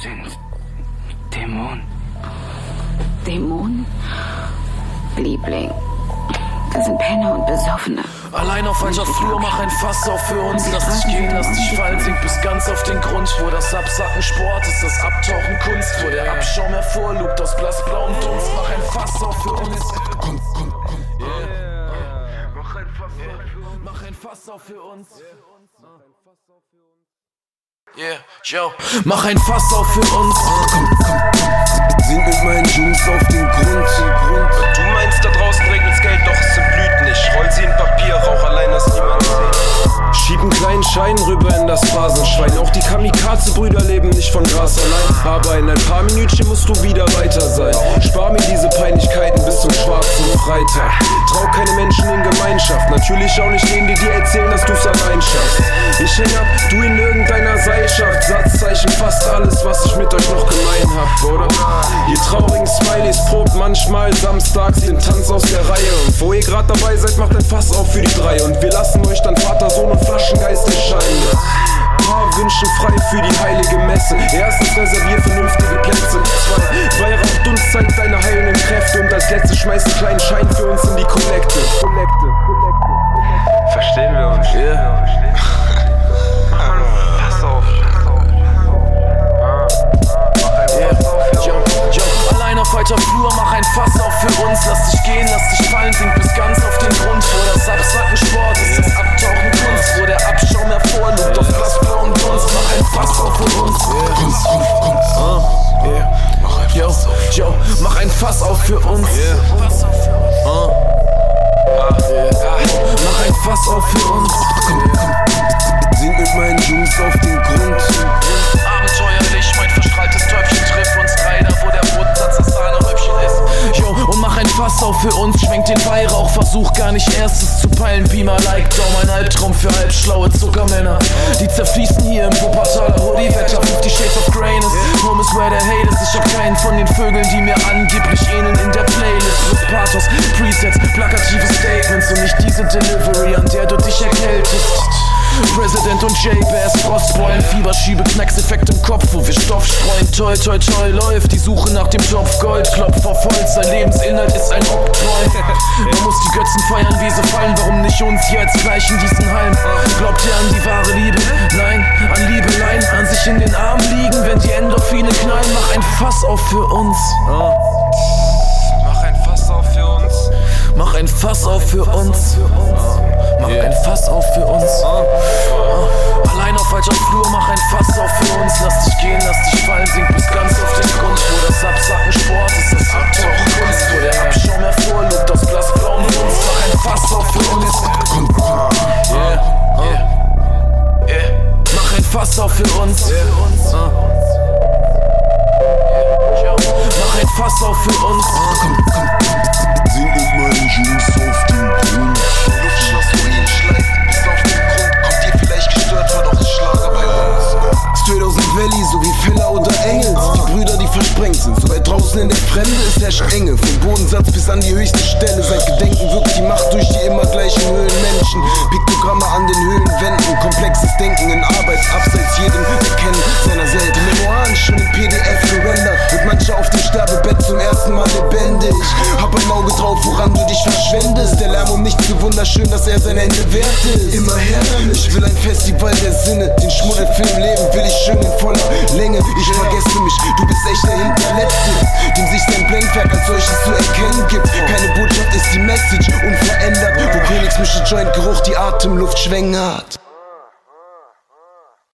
sind Dämonen. Dämonen? Liebling, das sind Penner und Besoffene. Allein auf einer Flur, mach ein Fass auf für uns. Lass dich gehen, lass dich fallen, sink bis ganz auf den Grund. Wo das Absacken Sport ist, das Abtauchen Kunst. Wo der Abschaum hervorlugt aus blassblauem Dunst. Mach ein Fass auf für uns. Komm, komm, komm. Yeah. Mach ein Fass auf für uns. Mach ein Fass auf für uns. Yeah, Joe, mach ein Fass auf für uns. Komm, komm, komm. Sing mit meinen Jungs auf den Grund. Du meinst, da draußen regnet's Geld, doch es blüht nicht. Roll sie in Papier, rauch allein, dass niemand sieht. Schieb einen kleinen Schein rüber in das Phasenschwein. Auch die Kamikaze-Brüder leben nicht von Gras allein. Aber in ein paar Minütchen musst du wieder weiter sein. Spar mir diese Peinlichkeiten bis zum schwarzen Freitag. Trau keine Menschen in Gemeinschaft. Natürlich auch nicht denen, die dir erzählen, dass du's allein schaffst. Ich häng ab, du in irgendeiner Seilschaft. Satzzeichen, fast alles, was ich mit euch noch gemein hab, oder? Ihr traurigen Smileys probt manchmal samstags den Tanz aus der Reihe. Und wo ihr grad dabei seid, macht ein Fass auf für die drei. Und wir lassen euch dann Vater, Messe. Erstens reservier vernünftige Plätze. Zwei, Weihrauch Dunst zeigt deine heilenden Kräfte. Und als letztes schmeiß einen kleinen Schein für uns in die Kollekte. Kollekte, Kollekte. Verstehen wir uns? Ja. Yeah. Pass auf. Allein auf weiter Flur, mach ein Fass auf für uns. Lass dich gehen, lass dich fallen, sink bis ganz auf den Grund. Wo das Absacken Sport ist, das Abtauchen Kunst. Wo der Abschaum hervorlugt aus Mach ein Fass auf für uns. Komm, komm. Sing mit meinen Jungs auf den Grund. Abenteuerlich, mein verstrahltes Täubchen trifft uns drei, da wo der Bodensatz das Sahnehäubchen ist. Yo, und mach ein Fass auf für uns, schwenk den Weihrauch, versuch gar nicht erstes zu peilen. Beamer like Down, mein Albtraum für halbschlaue Zuckermänner. Die zerfließen hier im Wuppertaler Hoodie-Wetter. 50 Shades of Grayness, home is where the hate keinen von den Vögeln, die mir angeblich ähneln in der Playlist. Mit Pathos, Presets, plakative Statements und nicht diese Delivery, an der du dich erkältest. President und J-Bass, Frostbeulen, Fieberschiebe, Knackseffekt im Kopf, wo wir Stoff streuen. Toi, toi, toi, läuft die Suche nach dem Topf Gold, Klopf auf Holz, sein Lebensinhalt ist ein Oktroi. Man muss die Götzen feiern, wie sie fallen, warum nicht uns jetzt gleich in diesen Hallen? Glaubt ihr an die wahre Liebe? Nein, an Liebeleien, an sich in den Armen liegen, wenn die Endorphine knallen, mach ein Fass auf für uns. Mach ein Fass auf für uns. Mach ein Fass auf für uns. Allein auf Flur, mach ein Fass auf für uns. Lass dich gehen, lass dich fallen, sink bis ganz auf den Grund. Wo das Absacken Sport ist, das Abtauchen Kunst. Wo der Abschaum hervorlugt aus blassblauem Dunst. Mach ein Fass auf für uns. Yeah, yeah, yeah. Mach ein Fass auf für uns. Mach ein Fass auf für uns. Sing draußen in der Fremde ist herrscht Enge. Vom Bodensatz bis an die höchste Stelle. Seit Gedenken wirkt die Macht durch die immer gleichen Höhlenmenschen. Piktogramme an den Höhlenwänden. Komplexes Denken in Arbeit, abseits jedem Erkennen seiner selbst. Memoiren schon in PDF gerendert. Mit mancher auf dem Sterbebett zum ersten Mal lebendig. Hab ein Auge drauf, woran du dich verschwendest. Wunderschön, dass er sein Ende wert ist. Immer her damit. Ich will ein Festival der Sinne. Den Schmuddelfilm leben will ich schön in voller Länge. Ich vergesse mich, du bist echt der Hinterletzte, dem sich sein Blendwerk als solches zu erkennen gibt. Keine Botschaft ist die Message, unverändert, wo Königsmische Joint Geruch die Atemluft schwängert.